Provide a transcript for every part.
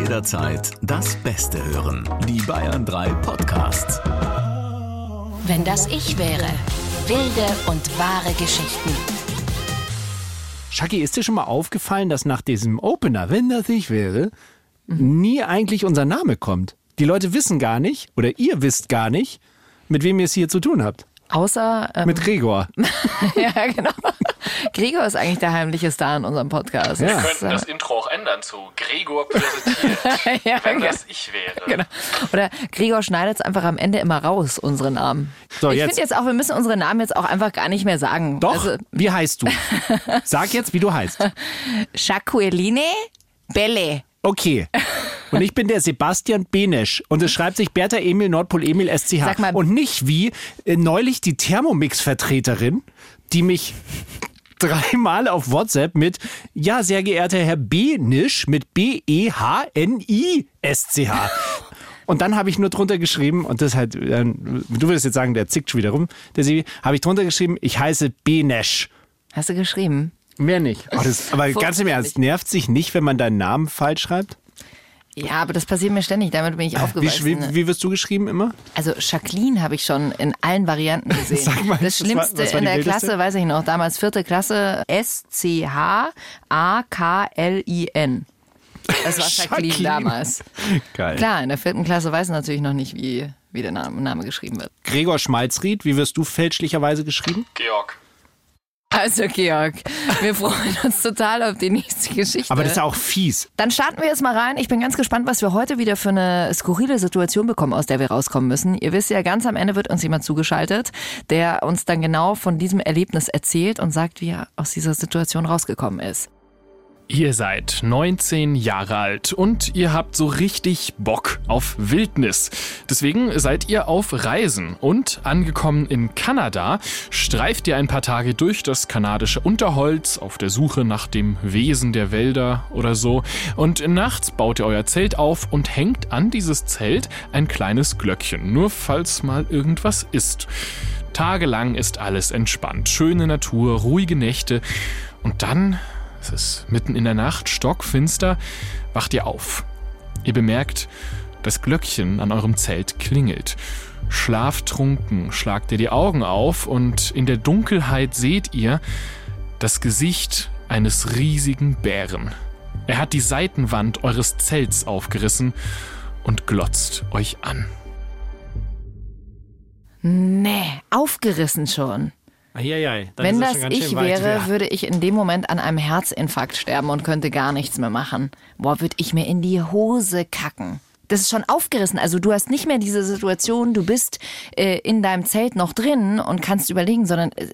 Jederzeit das Beste hören. Die Bayern 3 Podcasts. Wenn das ich wäre. Wilde und wahre Geschichten. Shaki, ist dir schon mal aufgefallen, dass nach diesem Opener, wenn das ich wäre, nie eigentlich unser Name kommt? Die Leute wissen gar nicht, oder ihr wisst gar nicht, mit wem ihr es hier zu tun habt. Außer. Ähm, Mit Gregor. ja, genau. Gregor ist eigentlich der heimliche Star in unserem Podcast. Ja. Wir könnten das Intro auch ändern zu Gregor präsentiert, ja, wenn genau. das ich wäre. Genau. Oder Gregor schneidet es einfach am Ende immer raus, unsere Namen. So, ich finde jetzt auch, wir müssen unsere Namen jetzt auch einfach gar nicht mehr sagen. Doch, Also, wie heißt du? Sag jetzt, wie du heißt. Jacqueline Belle. Okay. Und ich bin der Sebastian Benesch. Und es schreibt sich Bertha Emil Nordpol Emil SCH. Sag mal- und nicht wie äh, neulich die Thermomix-Vertreterin, die mich dreimal auf WhatsApp mit, ja, sehr geehrter Herr Benisch mit B-E-H-N-I-S-C-H. Und dann habe ich nur drunter geschrieben, und das halt, du würdest jetzt sagen, der zickt schon wieder rum, der Sebi, habe ich drunter geschrieben, ich heiße Benesch. Hast du geschrieben? Mehr nicht. Oh, das, aber ganz im Ernst, nervt sich nicht, wenn man deinen Namen falsch schreibt? Ja, aber das passiert mir ständig, damit bin ich Wie, aufgewachsen. wie, wie wirst du geschrieben immer? Also Jacqueline habe ich schon in allen Varianten gesehen. Sag mal, das was war- Schlimmste was war in der wildeste? Klasse, weiß ich noch, damals vierte Klasse, S-C-H-A-K-L-I-N. Das war Jacqueline, Jacqueline. damals. Geil. Klar, in der vierten Klasse weiß man natürlich noch nicht, wie, wie der Name, Name geschrieben wird. Gregor Schmalzried, wie wirst du fälschlicherweise geschrieben? Georg. Also Georg, wir freuen uns total auf die nächste Geschichte. Aber das ist ja auch fies. Dann starten wir jetzt mal rein. Ich bin ganz gespannt, was wir heute wieder für eine skurrile Situation bekommen, aus der wir rauskommen müssen. Ihr wisst ja, ganz am Ende wird uns jemand zugeschaltet, der uns dann genau von diesem Erlebnis erzählt und sagt, wie er aus dieser Situation rausgekommen ist. Ihr seid 19 Jahre alt und ihr habt so richtig Bock auf Wildnis. Deswegen seid ihr auf Reisen und angekommen in Kanada streift ihr ein paar Tage durch das kanadische Unterholz auf der Suche nach dem Wesen der Wälder oder so. Und nachts baut ihr euer Zelt auf und hängt an dieses Zelt ein kleines Glöckchen, nur falls mal irgendwas ist. Tagelang ist alles entspannt, schöne Natur, ruhige Nächte und dann es ist mitten in der Nacht, stockfinster, wacht ihr auf. Ihr bemerkt, das Glöckchen an eurem Zelt klingelt. Schlaftrunken schlagt ihr die Augen auf und in der Dunkelheit seht ihr das Gesicht eines riesigen Bären. Er hat die Seitenwand eures Zelts aufgerissen und glotzt euch an. Nee, aufgerissen schon. Eieiei, dann Wenn ist das schon ganz ich schön weit. wäre, würde ich in dem Moment an einem Herzinfarkt sterben und könnte gar nichts mehr machen. Boah, würde ich mir in die Hose kacken. Das ist schon aufgerissen. Also du hast nicht mehr diese Situation, du bist äh, in deinem Zelt noch drin und kannst überlegen, sondern äh, äh,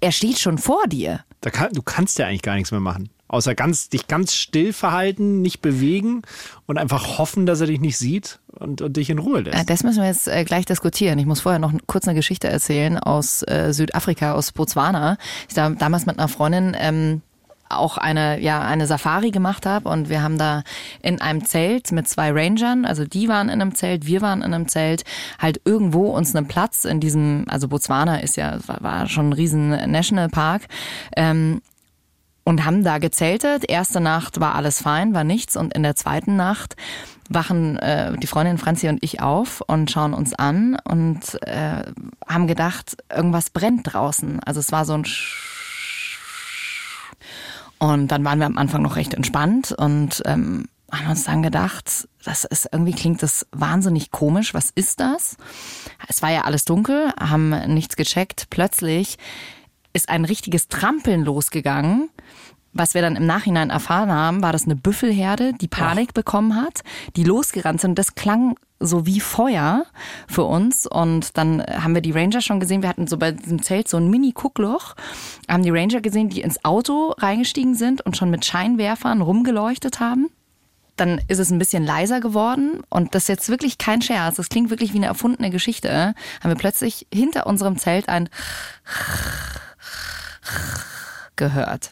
er steht schon vor dir. Da kann, du kannst ja eigentlich gar nichts mehr machen. Außer ganz, dich ganz still verhalten, nicht bewegen und einfach hoffen, dass er dich nicht sieht und, und dich in Ruhe lässt. Äh, Das müssen wir jetzt äh, gleich diskutieren. Ich muss vorher noch kurz eine Geschichte erzählen aus äh, Südafrika, aus Botswana. Ich da damals mit einer Freundin ähm, auch eine, ja, eine Safari gemacht habe und wir haben da in einem Zelt mit zwei Rangern, also die waren in einem Zelt, wir waren in einem Zelt, halt irgendwo uns einen Platz in diesem, also Botswana ist ja, war, schon ein riesen Nationalpark, ähm, und haben da gezeltet. Erste Nacht war alles fein, war nichts. Und in der zweiten Nacht wachen äh, die Freundin Franzi und ich auf und schauen uns an und äh, haben gedacht, irgendwas brennt draußen. Also es war so ein Sch und dann waren wir am Anfang noch recht entspannt und ähm, haben uns dann gedacht, das ist irgendwie klingt das wahnsinnig komisch. Was ist das? Es war ja alles dunkel, haben nichts gecheckt. Plötzlich ist ein richtiges Trampeln losgegangen. Was wir dann im Nachhinein erfahren haben, war das eine Büffelherde, die Panik bekommen hat, die losgerannt sind. Das klang so wie Feuer für uns. Und dann haben wir die Ranger schon gesehen. Wir hatten so bei diesem Zelt so ein Mini-Guckloch. Haben die Ranger gesehen, die ins Auto reingestiegen sind und schon mit Scheinwerfern rumgeleuchtet haben. Dann ist es ein bisschen leiser geworden und das ist jetzt wirklich kein Scherz. Das klingt wirklich wie eine erfundene Geschichte. Haben wir plötzlich hinter unserem Zelt ein gehört.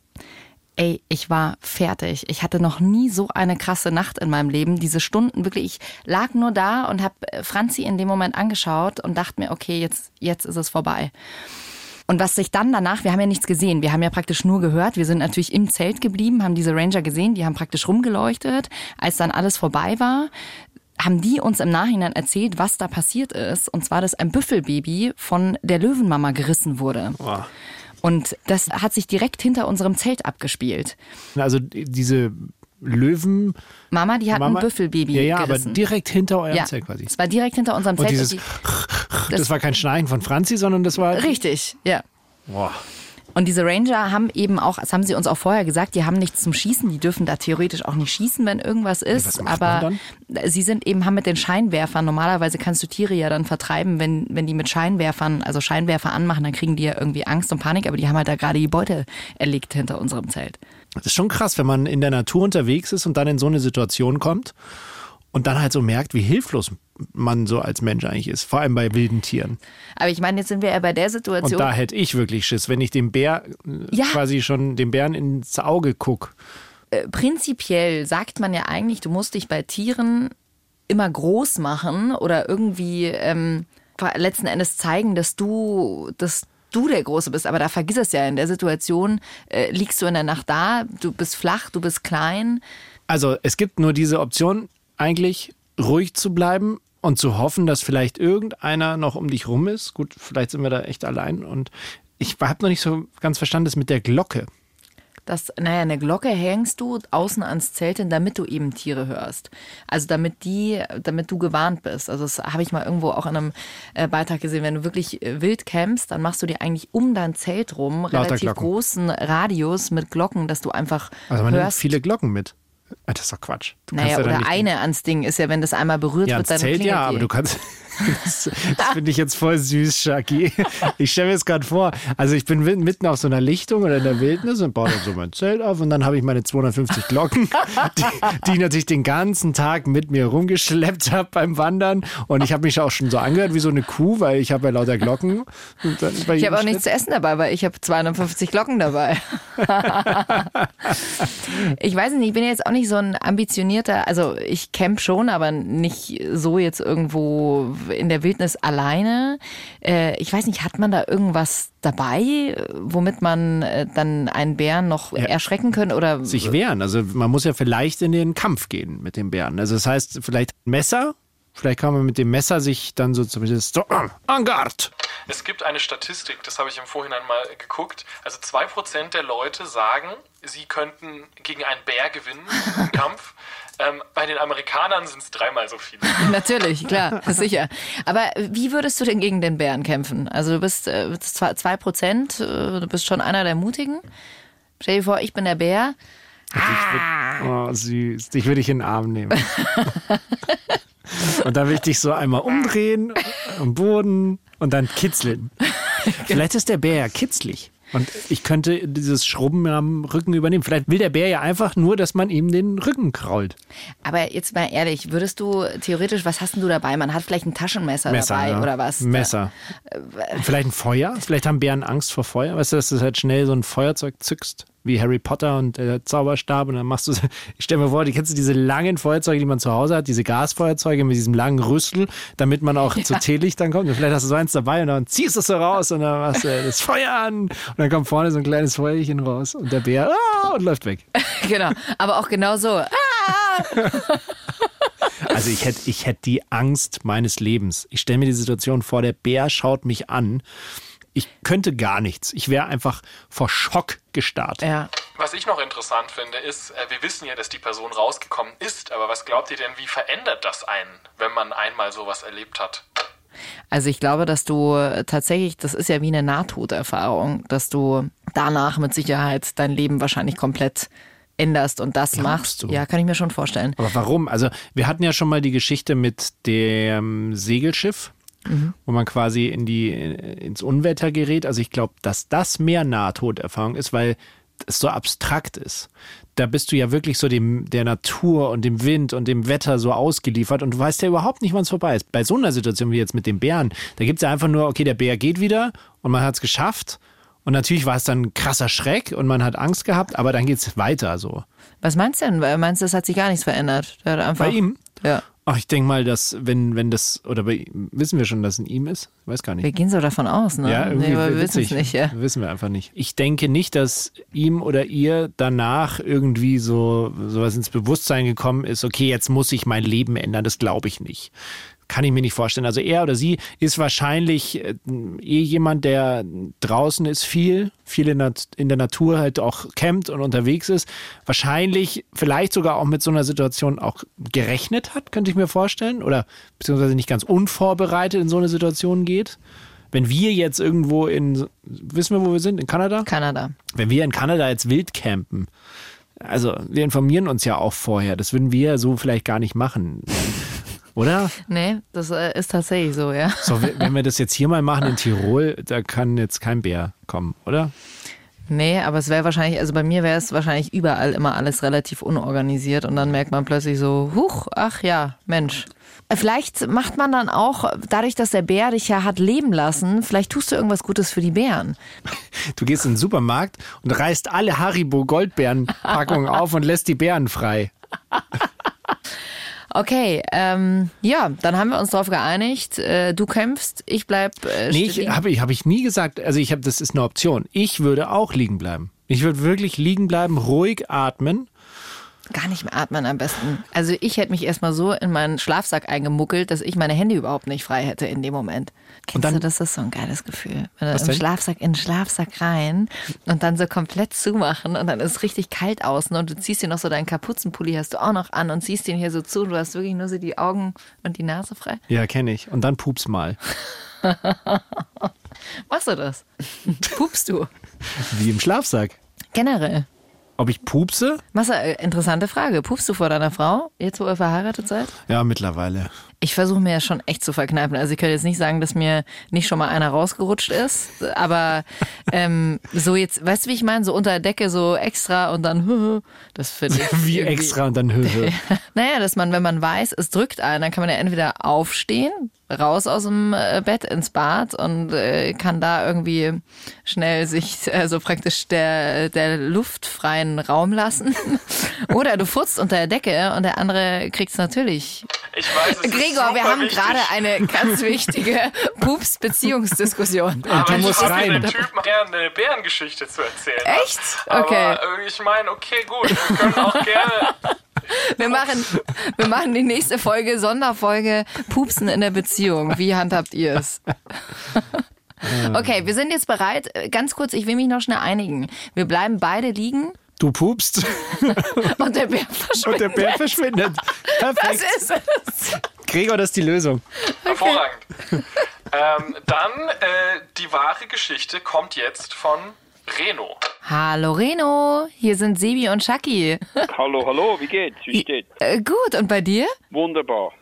Ey, ich war fertig. Ich hatte noch nie so eine krasse Nacht in meinem Leben. Diese Stunden wirklich, ich lag nur da und habe Franzi in dem Moment angeschaut und dachte mir, okay, jetzt, jetzt ist es vorbei. Und was sich dann danach, wir haben ja nichts gesehen, wir haben ja praktisch nur gehört, wir sind natürlich im Zelt geblieben, haben diese Ranger gesehen, die haben praktisch rumgeleuchtet. Als dann alles vorbei war, haben die uns im Nachhinein erzählt, was da passiert ist. Und zwar, dass ein Büffelbaby von der Löwenmama gerissen wurde. Boah. Und das hat sich direkt hinter unserem Zelt abgespielt. Also diese Löwen. Mama, die hat Mama, ein Büffelbaby Ja, ja, gerissen. aber direkt hinter eurem ja, Zelt quasi. es war direkt hinter unserem Und Zelt. dieses, die, das war kein Schneien von Franzi, sondern das war. richtig, ja. Boah. Und diese Ranger haben eben auch, das haben sie uns auch vorher gesagt, die haben nichts zum Schießen, die dürfen da theoretisch auch nicht schießen, wenn irgendwas ist. macht aber sie sind eben, haben mit den Scheinwerfern, normalerweise kannst du Tiere ja dann vertreiben, wenn, wenn die mit Scheinwerfern, also Scheinwerfer anmachen, dann kriegen die ja irgendwie Angst und Panik, aber die haben halt da gerade die Beute erlegt hinter unserem Zelt. Das ist schon krass, wenn man in der Natur unterwegs ist und dann in so eine Situation kommt und dann halt so merkt, wie hilflos man so als Mensch eigentlich ist, vor allem bei wilden Tieren. Aber ich meine, jetzt sind wir ja bei der Und Situation. da hätte ich wirklich Schiss, wenn ich dem Bär äh, Ja. quasi schon dem Bären ins Auge guck. äh, prinzipiell sagt man ja eigentlich, du musst dich bei Tieren immer groß machen oder irgendwie ähm, letzten Endes zeigen, dass du, dass du der Große bist. Aber da vergiss es ja. In der Situation äh, liegst du in der Nacht da, du bist flach, du bist klein. Also es gibt nur diese Option, eigentlich ruhig zu bleiben und zu hoffen, dass vielleicht irgendeiner noch um dich rum ist. Gut, vielleicht sind wir da echt allein. Und ich habe noch nicht so ganz verstanden, das mit der Glocke. Das, naja, eine Glocke hängst du außen ans Zelt hin, damit du eben Tiere hörst. Also damit die, damit du gewarnt bist. Also das habe ich mal irgendwo auch in einem äh, Beitrag gesehen. Wenn du wirklich äh, wild campst, dann machst du dir eigentlich um dein Zelt rum relativ Glocken. großen Radius mit Glocken, dass du einfach Also man nimmt hörst. viele Glocken mit. Ah, Das ist doch Quatsch. Du naja, ja oder eine ans Ding ist ja, wenn das einmal berührt Ja, wird, dann klingelt ja, aber du kannst. Das, das finde ich jetzt voll süß, Shaki. Ich stelle mir das gerade vor. Also ich bin mitten auf so einer Lichtung oder in der Wildnis und baue dann so mein Zelt auf und dann habe ich meine 250 Glocken, die, die ich natürlich den ganzen Tag mit mir rumgeschleppt habe beim Wandern. Und ich habe mich auch schon so angehört wie so eine Kuh, weil ich habe ja lauter Glocken. Ich habe auch nichts zu essen dabei, weil ich habe 250 Glocken dabei. ich weiß nicht, ich bin jetzt auch nicht so ein ambitionierter, also ich camp schon, aber nicht so jetzt irgendwo in der Wildnis alleine. Äh, ich weiß nicht, hat man da irgendwas dabei, womit man äh, dann einen Bären noch erschrecken können oder sich wehren. Also man muss ja vielleicht in den Kampf gehen mit den Bären. Also das heißt, vielleicht Messer. Vielleicht kann man mit dem Messer sich dann so zumindest so, ah, en garde. Es gibt eine Statistik, das habe ich im Vorhinein mal geguckt. Also 2% der Leute sagen, sie könnten gegen einen Bär gewinnen im Kampf. Ähm, bei den Amerikanern sind es dreimal so viele. Natürlich, klar, sicher. Aber wie würdest du denn gegen den Bären kämpfen? Also du bist äh, zwei zwei Prozent, äh, du bist schon einer der Mutigen. Stell dir vor, ich bin der Bär. Oh, süß. Dich würde ich in den Arm nehmen. und dann will ich dich so einmal umdrehen am Boden und dann kitzeln. Vielleicht ist der Bär ja kitzlig. Und ich könnte dieses Schrubben am Rücken übernehmen. Vielleicht will der Bär ja einfach nur, dass man ihm den Rücken krault. Aber jetzt mal ehrlich, würdest du theoretisch, was hast denn du dabei? Man hat vielleicht ein Taschenmesser Messer, dabei ja. oder was? Messer. Vielleicht ein Feuer? Vielleicht haben Bären Angst vor Feuer. Weißt du, dass du halt schnell so ein Feuerzeug zückst, wie Harry Potter und der Zauberstab und dann machst du, ich stell mir vor, die kennst du diese langen Feuerzeuge, die man zu Hause hat, diese Gasfeuerzeuge mit diesem langen Rüssel, damit man auch zu Teelicht dann kommt. Und vielleicht hast du so eins dabei und dann ziehst du es so raus und dann machst du das Feuer an und dann kommt vorne so ein kleines Feuerchen raus und der Bär ah, und läuft weg. genau, aber auch genau so. Ah! Also ich hätte ich hätt die Angst meines Lebens. Ich stelle mir die Situation vor, der Bär schaut mich an. Ich könnte gar nichts. Ich wäre einfach vor Schock gestarrt. Ja. Was ich noch interessant finde, ist, äh, wir wissen ja, dass die Person rausgekommen ist, aber was glaubt ihr denn, wie verändert das einen, wenn man einmal sowas erlebt hat? Also ich glaube, dass du tatsächlich, das ist ja wie eine Nahtoderfahrung, dass du danach mit Sicherheit dein Leben wahrscheinlich komplett änderst und das machst. du? Ja, kann ich mir schon vorstellen. Aber warum? Also wir hatten ja schon mal die Geschichte mit dem Segelschiff, wo man quasi in die, ins Unwetter gerät. Also ich glaube, dass das mehr Nahtoderfahrung ist, weil es so abstrakt ist. Da bist du ja wirklich so dem, der Natur und dem Wind und dem Wetter so ausgeliefert und du weißt ja überhaupt nicht, wann es vorbei ist. Bei so einer Situation wie jetzt mit dem Bären, da gibt es ja einfach nur, okay, der Bär geht wieder und man hat es geschafft. Und natürlich war es dann ein krasser Schreck und man hat Angst gehabt, aber dann geht es weiter so. Was meinst du denn? Meinst du, es hat sich gar nichts verändert? Bei ihm? Ja. Ach, ich denke mal, dass, wenn, wenn das, oder bei, wissen wir schon, dass es in ihm ist? Ich weiß gar nicht. Wir gehen so davon aus, ne? Ja, irgendwie nee, aber wir wissen es nicht, ja. Wissen wir einfach nicht. Ich denke nicht, dass ihm oder ihr danach irgendwie so sowas ins Bewusstsein gekommen ist, okay, jetzt muss ich mein Leben ändern. Das glaube ich nicht. Kann ich mir nicht vorstellen. Also er oder sie ist wahrscheinlich äh, eh jemand, der draußen ist viel, viel in der, in der Natur halt auch campt und unterwegs ist. Wahrscheinlich vielleicht sogar auch mit so einer Situation auch gerechnet hat, könnte ich mir vorstellen. Oder beziehungsweise nicht ganz unvorbereitet in so eine Situation geht. Wenn wir jetzt irgendwo in, wissen wir, wo wir sind? In Kanada? Kanada. Wenn wir in Kanada jetzt wild campen, also wir informieren uns ja auch vorher. Das würden wir so vielleicht gar nicht machen. Oder? Nee, das äh, ist tatsächlich so, ja. So, wenn wir das jetzt hier mal machen in Tirol, da kann jetzt kein Bär kommen, oder? Nee, aber es wäre wahrscheinlich, also bei mir wäre es wahrscheinlich überall immer alles relativ unorganisiert und dann merkt man plötzlich so, huch, ach ja, Mensch. Vielleicht macht man dann auch, dadurch, dass der Bär dich ja hat leben lassen, vielleicht tust du irgendwas Gutes für die Bären. Du gehst in den Supermarkt und reißt alle Haribo Goldbeeren-Packungen auf und lässt die Bären frei. Okay, ähm, ja, dann haben wir uns darauf geeinigt. Äh, du kämpfst, ich bleib. Äh, Nee, ich habe ich, hab ich nie gesagt, also ich habe, das ist eine Option. Ich würde auch liegen bleiben. Ich würde wirklich liegen bleiben, ruhig atmen. Gar nicht mehr atmen am besten. Also ich hätte mich erstmal so in meinen Schlafsack eingemuckelt, dass ich meine Hände überhaupt nicht frei hätte in dem Moment. Kennst dann- du, das ist so ein geiles Gefühl. Wenn du im? Schlafsack in den Schlafsack rein und dann so komplett zumachen und dann ist es richtig kalt außen und du ziehst dir noch so deinen Kapuzenpulli hast du auch noch an und ziehst den hier so zu und du hast wirklich nur so die Augen und die Nase frei. Ja, kenne ich. Und dann pups mal. Machst du das? Pupst du? Wie im Schlafsack. Generell. Ob ich pupse? Massa, äh, interessante Frage. Pupst du vor deiner Frau, jetzt wo ihr verheiratet seid? Ja, mittlerweile. Ich versuche mir ja schon echt zu verkneifen. Also ich kann jetzt nicht sagen, dass mir nicht schon mal einer rausgerutscht ist, aber ähm, so jetzt, weißt du, wie ich meine? So unter der Decke so extra und dann, das finde ich. Wie extra und dann Höhe. Naja, dass man, wenn man weiß, es drückt einen, dann kann man ja entweder aufstehen, raus aus dem äh, Bett ins Bad und äh, kann da irgendwie schnell sich äh, so praktisch der, der luftfreien Raum lassen. Oder du furzt unter der Decke und der andere kriegt's natürlich Ich weiß, es Gregor, wir haben wichtig. gerade eine ganz wichtige Pups-Beziehungsdiskussion. Aber du ich musst muss rein. den Typen gerne eine Bärengeschichte zu erzählen. Echt? Okay. Aber äh, ich meine, okay, gut, wir können auch gerne. Wir machen, wir machen die nächste Folge, Sonderfolge Pupsen in der Beziehung. Wie handhabt ihr es? Okay, wir sind jetzt bereit. Ganz kurz, ich will mich noch schnell einigen. Wir bleiben beide liegen Du pupst und der Bär und verschwindet. der Bär verschwindet. Perfekt. ist es? Gregor, das ist die Lösung. Hervorragend. ähm, dann äh, die wahre Geschichte kommt jetzt von Reno. Hallo Reno, hier sind Sebi und Shaki. Hallo, hallo, wie geht's? Wie steht's? Äh, gut, und bei dir? Wunderbar.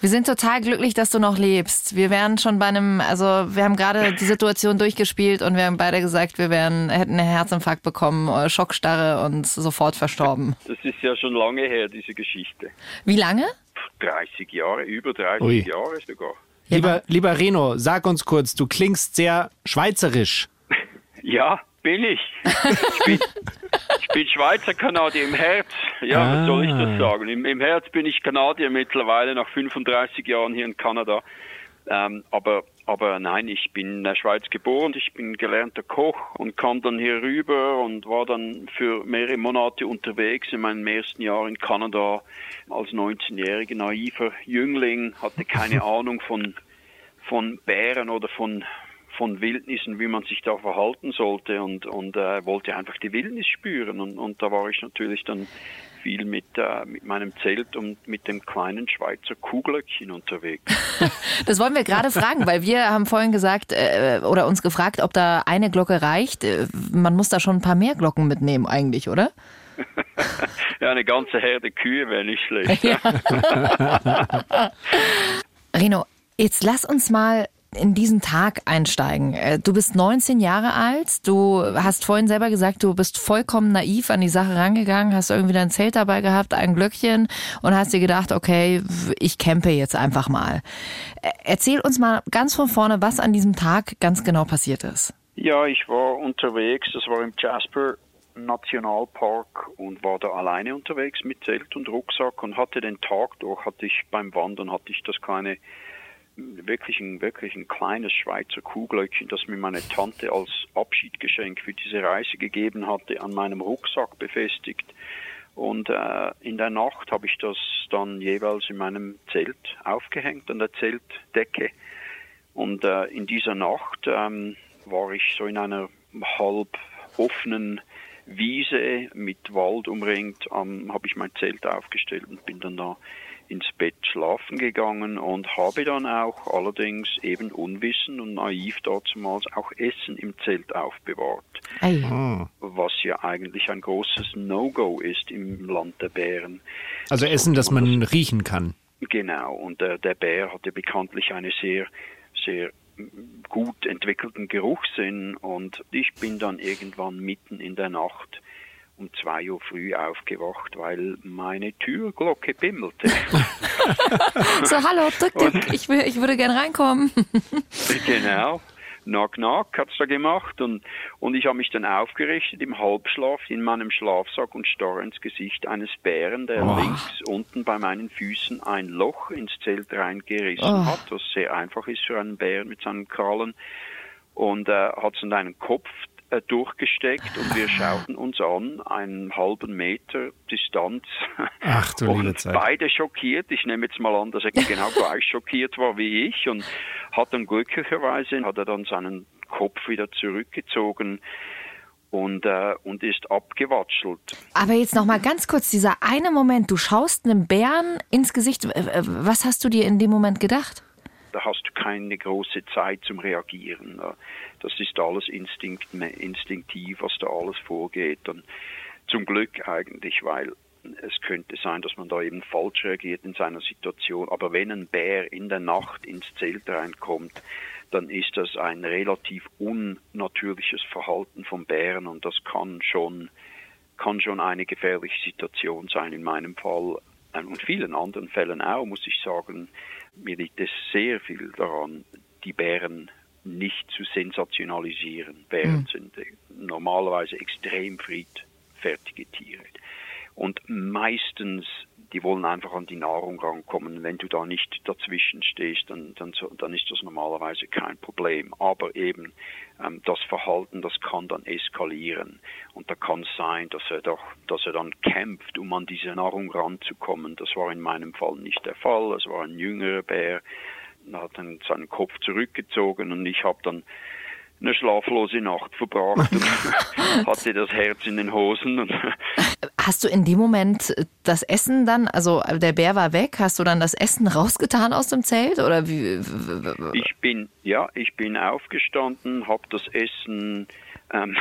Wir sind total glücklich, dass du noch lebst. Wir wären schon bei einem, also wir haben gerade die Situation durchgespielt und wir haben beide gesagt, wir wären, hätten einen Herzinfarkt bekommen, äh, Schockstarre und sofort verstorben. Das ist ja schon lange her, diese Geschichte. Wie lange? 30 Jahre, über 30 Ui. Jahre sogar. Lieber, lieber Reno, sag uns kurz, du klingst sehr schweizerisch. Ja, bin ich. Ich bin, ich bin Schweizer Kanadier im Herz. Ja, was soll ich das sagen? Im, Im Herz bin ich Kanadier mittlerweile nach 35 Jahren hier in Kanada. Ähm, aber, aber nein, ich bin in der Schweiz geboren, ich bin gelernter Koch und kam dann hier rüber und war dann für mehrere Monate unterwegs in meinem ersten Jahr in Kanada als 19-jähriger naiver Jüngling, hatte keine Ahnung von, von Bären oder von von Wildnissen, wie man sich da verhalten sollte und, und äh, wollte einfach die Wildnis spüren. Und, und da war ich natürlich dann viel mit, äh, mit meinem Zelt und mit dem kleinen Schweizer Kuhglöckchen unterwegs. Das wollen wir gerade fragen, weil wir haben vorhin gesagt äh, oder uns gefragt, ob da eine Glocke reicht. Äh, Man muss da schon ein paar mehr Glocken mitnehmen eigentlich, oder? ja, eine ganze Herde Kühe wäre nicht schlecht. Reno, jetzt lass uns mal in diesen Tag einsteigen. Äh, Du bist 19 Jahre alt, du hast vorhin selber gesagt, du bist vollkommen naiv an die Sache rangegangen, hast irgendwie dein Zelt dabei gehabt, ein Glöckchen und hast dir gedacht, okay, ich campe jetzt einfach mal. Äh, Erzähl uns mal ganz von vorne, was an diesem Tag ganz genau passiert ist. Ja, ich war unterwegs, das war im Jasper Nationalpark und war da alleine unterwegs mit Zelt und Rucksack und hatte den Tag durch, hatte ich beim Wandern, hatte ich das kleine, wirklich ein, wirklich ein kleines Schweizer Kuhglöckchen, das mir meine Tante als Abschiedgeschenk für diese Reise gegeben hatte, an meinem Rucksack befestigt. Und äh, in der Nacht habe ich das dann jeweils in meinem Zelt aufgehängt, an der Zeltdecke. Und äh, in dieser Nacht ähm, war ich so in einer halb offenen Wiese mit Wald umringt, ähm, habe ich mein Zelt aufgestellt und bin dann da ins Bett schlafen gegangen und habe dann auch allerdings eben unwissend und naiv damals auch Essen im Zelt aufbewahrt. Ei. Was ja eigentlich ein großes No-Go ist im Land der Bären. Also Essen, das man riechen kann. Genau, und äh, der Bär hatte bekanntlich eine sehr, sehr gut entwickelten Geruchssinn und ich bin dann irgendwann mitten in der Nacht um zwei Uhr früh aufgewacht, weil meine Türglocke bimmelte. So, hallo, drück den. Ich, will, ich würde gern reinkommen. genau. Knock Knock hat's da gemacht und, und ich habe mich dann aufgerichtet im Halbschlaf in meinem Schlafsack und starr ins Gesicht eines Bären, der Oh. links unten bei meinen Füßen ein Loch ins Zelt reingerissen Oh. hat, was sehr einfach ist für einen Bären mit seinen Krallen und äh, hat so einen Kopf durchgesteckt und wir schauten uns an, einen halben Meter Distanz. Ach du liebe und Zeit. beide schockiert. Ich nehme jetzt mal an, dass er genau gleich schockiert war wie ich und hat dann glücklicherweise hat er dann seinen Kopf wieder zurückgezogen und äh, und ist abgewatschelt. Aber jetzt noch mal ganz kurz, dieser eine Moment, du schaust einem Bären ins Gesicht. Äh, äh, Was hast du dir in dem Moment gedacht? Da hast du keine große Zeit zum Reagieren. Das ist alles Instinkt, instinktiv, was da alles vorgeht. Und zum Glück eigentlich, weil es könnte sein, dass man da eben falsch reagiert in seiner Situation. Aber wenn ein Bär in der Nacht ins Zelt reinkommt, dann ist das ein relativ unnatürliches Verhalten vom Bären und das kann schon, kann schon eine gefährliche Situation sein in meinem Fall und vielen anderen Fällen auch, muss ich sagen. Mir liegt es sehr viel daran, die Bären nicht zu sensationalisieren. Bären sind äh, normalerweise extrem friedfertige Tiere. Und meistens, die wollen einfach an die Nahrung rankommen. Wenn du da nicht dazwischen stehst, dann, dann, dann ist das normalerweise kein Problem. Aber eben ähm, das Verhalten, das kann dann eskalieren. Und da kann es sein, dass er doch, dass er dann kämpft, um an diese Nahrung ranzukommen. Das war in meinem Fall nicht der Fall. Es war ein jüngerer Bär. Er hat dann seinen Kopf zurückgezogen und ich habe dann eine schlaflose Nacht verbracht und hatte das Herz in den Hosen. Hast du in dem Moment das Essen dann, also der Bär war weg, hast du dann das Essen rausgetan aus dem Zelt oder wie? ich bin, ja, ich bin aufgestanden, habe das Essen ähm,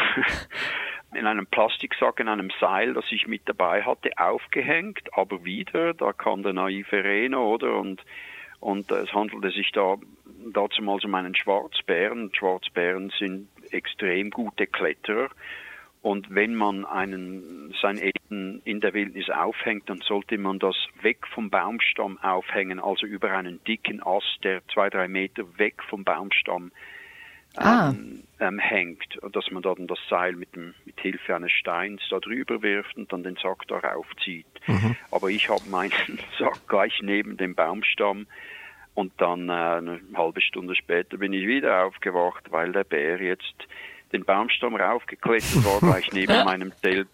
in einem Plastiksack, in einem Seil, das ich mit dabei hatte, aufgehängt, aber wieder, da kam der naive Reno, oder? Und, und es handelte sich da dazumals um einen Schwarzbären. Schwarzbären sind extrem gute Kletterer. Und wenn man einen, sein Essen in der Wildnis aufhängt, dann sollte man das weg vom Baumstamm aufhängen, also über einen dicken Ast, der zwei, drei Meter weg vom Baumstamm Ah. ähm, ähm, hängt, und dass man dann das Seil mit, dem, mit Hilfe eines Steins da drüber wirft und dann den Sack darauf zieht. Aber ich habe meinen Sack gleich neben dem Baumstamm und dann äh, eine halbe Stunde später bin ich wieder aufgewacht, weil der Bär jetzt den Baumstamm raufgeklettert war, gleich neben meinem Zelt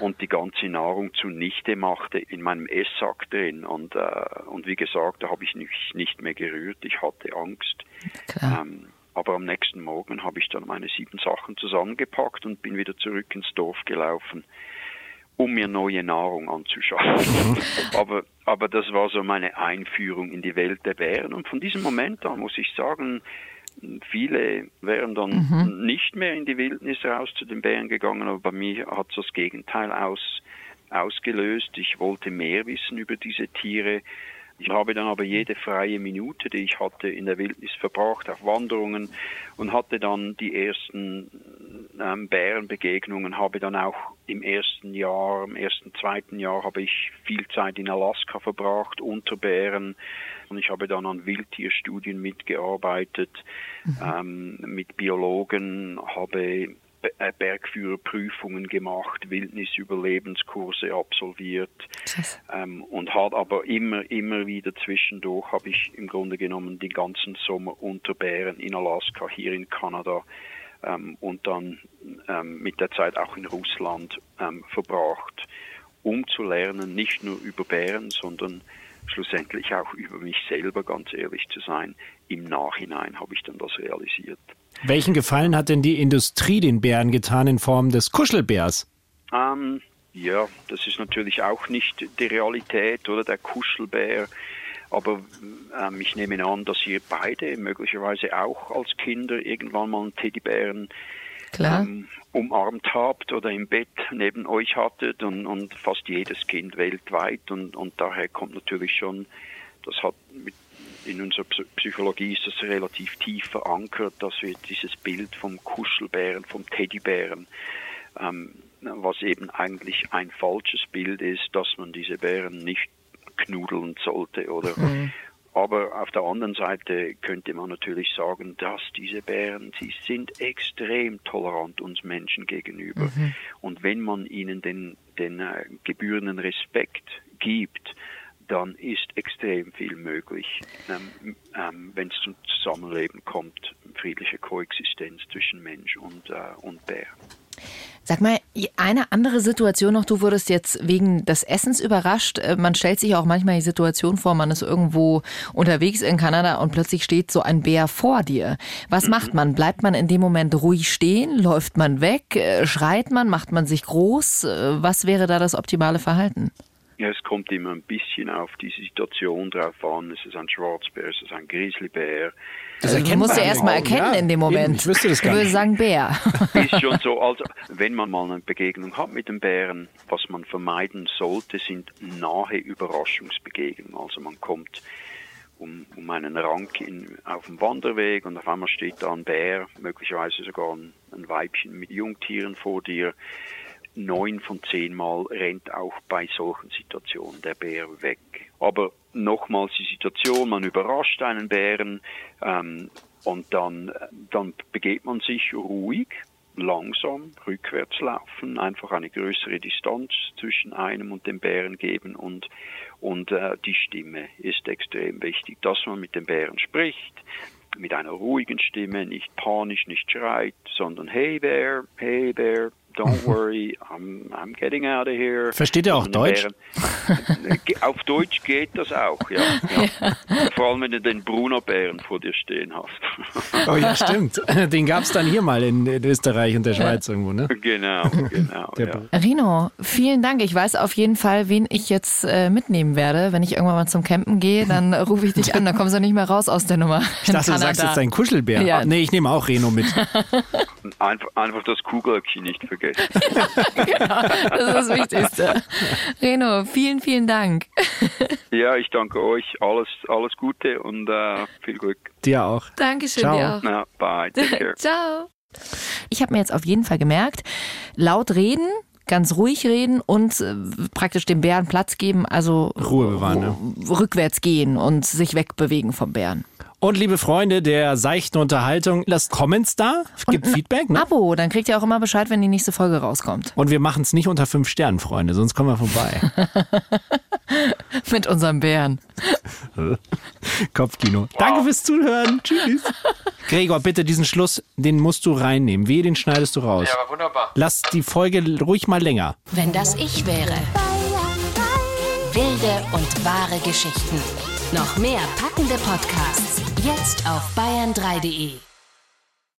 und die ganze Nahrung zunichte machte in meinem Esssack drin. Und, äh, und wie gesagt, da habe ich mich nicht mehr gerührt. Ich hatte Angst. Ähm, aber am nächsten Morgen habe ich dann meine sieben Sachen zusammengepackt und bin wieder zurück ins Dorf gelaufen, um mir neue Nahrung anzuschaffen. aber, aber das war so meine Einführung in die Welt der Bären. Und von diesem Moment an muss ich sagen, viele wären dann nicht mehr in die Wildnis raus zu den Bären gegangen, aber bei mir hat es das Gegenteil aus, ausgelöst. Ich wollte mehr wissen über diese Tiere. Ich habe dann aber jede freie Minute, die ich hatte, in der Wildnis verbracht, auf Wanderungen und hatte dann die ersten ähm, Bärenbegegnungen, habe dann auch im ersten Jahr, im ersten, zweiten Jahr habe ich viel Zeit in Alaska verbracht, unter Bären. Und ich habe dann an Wildtierstudien mitgearbeitet, ähm, mit Biologen, habe Bergführerprüfungen gemacht, Wildnisüberlebenskurse absolviert ähm, und hat aber immer, immer wieder zwischendurch habe ich im Grunde genommen den ganzen Sommer unter Bären in Alaska, hier in Kanada ähm, und dann ähm, mit der Zeit auch in Russland ähm, verbracht, um zu lernen, nicht nur über Bären, sondern schlussendlich auch über mich selber, ganz ehrlich zu sein. Im Nachhinein habe ich dann das realisiert. Welchen Gefallen hat denn die Industrie den Bären getan in Form des Kuschelbärs? Ähm, ja, das ist natürlich auch nicht die Realität oder der Kuschelbär. Aber ähm, ich nehme an, dass ihr beide möglicherweise auch als Kinder irgendwann mal einen Teddybären ähm, umarmt habt oder im Bett neben euch hattet und, und fast jedes Kind weltweit. Und, und daher kommt natürlich schon, das hat mit in unserer Psychologie ist das relativ tief verankert, dass wir dieses Bild vom Kuschelbären, vom Teddybären, ähm, was eben eigentlich ein falsches Bild ist, dass man diese Bären nicht knudeln sollte oder mhm. aber auf der anderen Seite könnte man natürlich sagen, dass diese Bären, sie sind extrem tolerant uns Menschen gegenüber. Mhm. Und wenn man ihnen den, den äh, gebührenden Respekt gibt, dann ist extrem viel möglich, ähm, ähm, wenn es zum Zusammenleben kommt, friedliche Koexistenz zwischen Mensch und, äh, und Bär. Sag mal, eine andere Situation noch, du wurdest jetzt wegen des Essens überrascht. Äh, man stellt sich auch manchmal die Situation vor, man ist irgendwo unterwegs in Kanada und plötzlich steht so ein Bär vor dir. Was mhm. macht man? Bleibt man in dem Moment ruhig stehen? Läuft man weg? Äh, schreit man? Macht man sich groß? Äh, was wäre da das optimale Verhalten? Ja, es kommt immer ein bisschen auf die Situation drauf an. Ist es ein Schwarzbär, ist es ein Grizzlybär? Das also, du musst ja erst mal erkennen ja, in dem Moment. ich wüsste das gar ich würde sagen Bär. Ist schon so, also wenn man mal eine Begegnung hat mit dem Bären, was man vermeiden sollte, sind nahe Überraschungsbegegnungen. Also man kommt um, um einen Rang in, auf dem Wanderweg und auf einmal steht da ein Bär, möglicherweise sogar ein, ein Weibchen mit Jungtieren vor dir neun von zehn Mal rennt auch bei solchen Situationen der Bär weg. Aber nochmals die Situation, man überrascht einen Bären ähm, und dann, dann begeht man sich ruhig, langsam rückwärts laufen, einfach eine größere Distanz zwischen einem und dem Bären geben und, und äh, die Stimme ist extrem wichtig, dass man mit dem Bären spricht, mit einer ruhigen Stimme, nicht panisch, nicht schreit, sondern hey Bär, hey Bär, don't worry, I'm, I'm getting out of here. Versteht er auch Deutsch? Bären, auf Deutsch geht das auch, ja. ja. Vor allem, wenn du den Bruno-Bären vor dir stehen hast. oh ja, stimmt. Den gab es dann hier mal in, in, Österreich und der Schweiz irgendwo, ne? Genau, genau. Ja. Rino, vielen Dank. Ich weiß auf jeden Fall, wen ich jetzt äh, mitnehmen werde. Wenn ich irgendwann mal zum Campen gehe, dann rufe ich dich an, dann kommst du nicht mehr raus aus der Nummer. Ich dachte, du sagst jetzt dein Kuschelbär. Ja. nee, ich nehme auch Reno mit. Einfach, einfach das Kugelöckchen nicht vergessen vergessen. genau, das ist das Wichtigste. Reno, vielen, vielen Dank. ja, ich danke euch. Alles, alles Gute und äh, viel Glück. Dir auch. Dankeschön, Ciao. dir auch. Na, bye. Take care. Ciao. Ich habe mir jetzt auf jeden Fall gemerkt, laut reden, ganz ruhig reden und äh, praktisch dem Bären Platz geben, also Ruhe bewahren, ne? rückwärts gehen und sich wegbewegen vom Bären. Und liebe Freunde der seichten Unterhaltung, lasst Comments da, gibt Feedback. Ne? Abo, dann kriegt ihr auch immer Bescheid, wenn die nächste Folge rauskommt. Und wir machen es nicht unter fünf Sternen, Freunde, sonst kommen wir vorbei. Mit unserem Bären. Kopfkino. Danke fürs Zuhören. Tschüss. Gregor, bitte diesen Schluss, den musst du reinnehmen. Wie, den schneidest du raus. Ja, aber wunderbar. Lass die Folge ruhig mal länger. Wenn das ich wäre. Wilde und wahre Geschichten. Noch mehr packende Podcasts. Jetzt auf bayern3.de.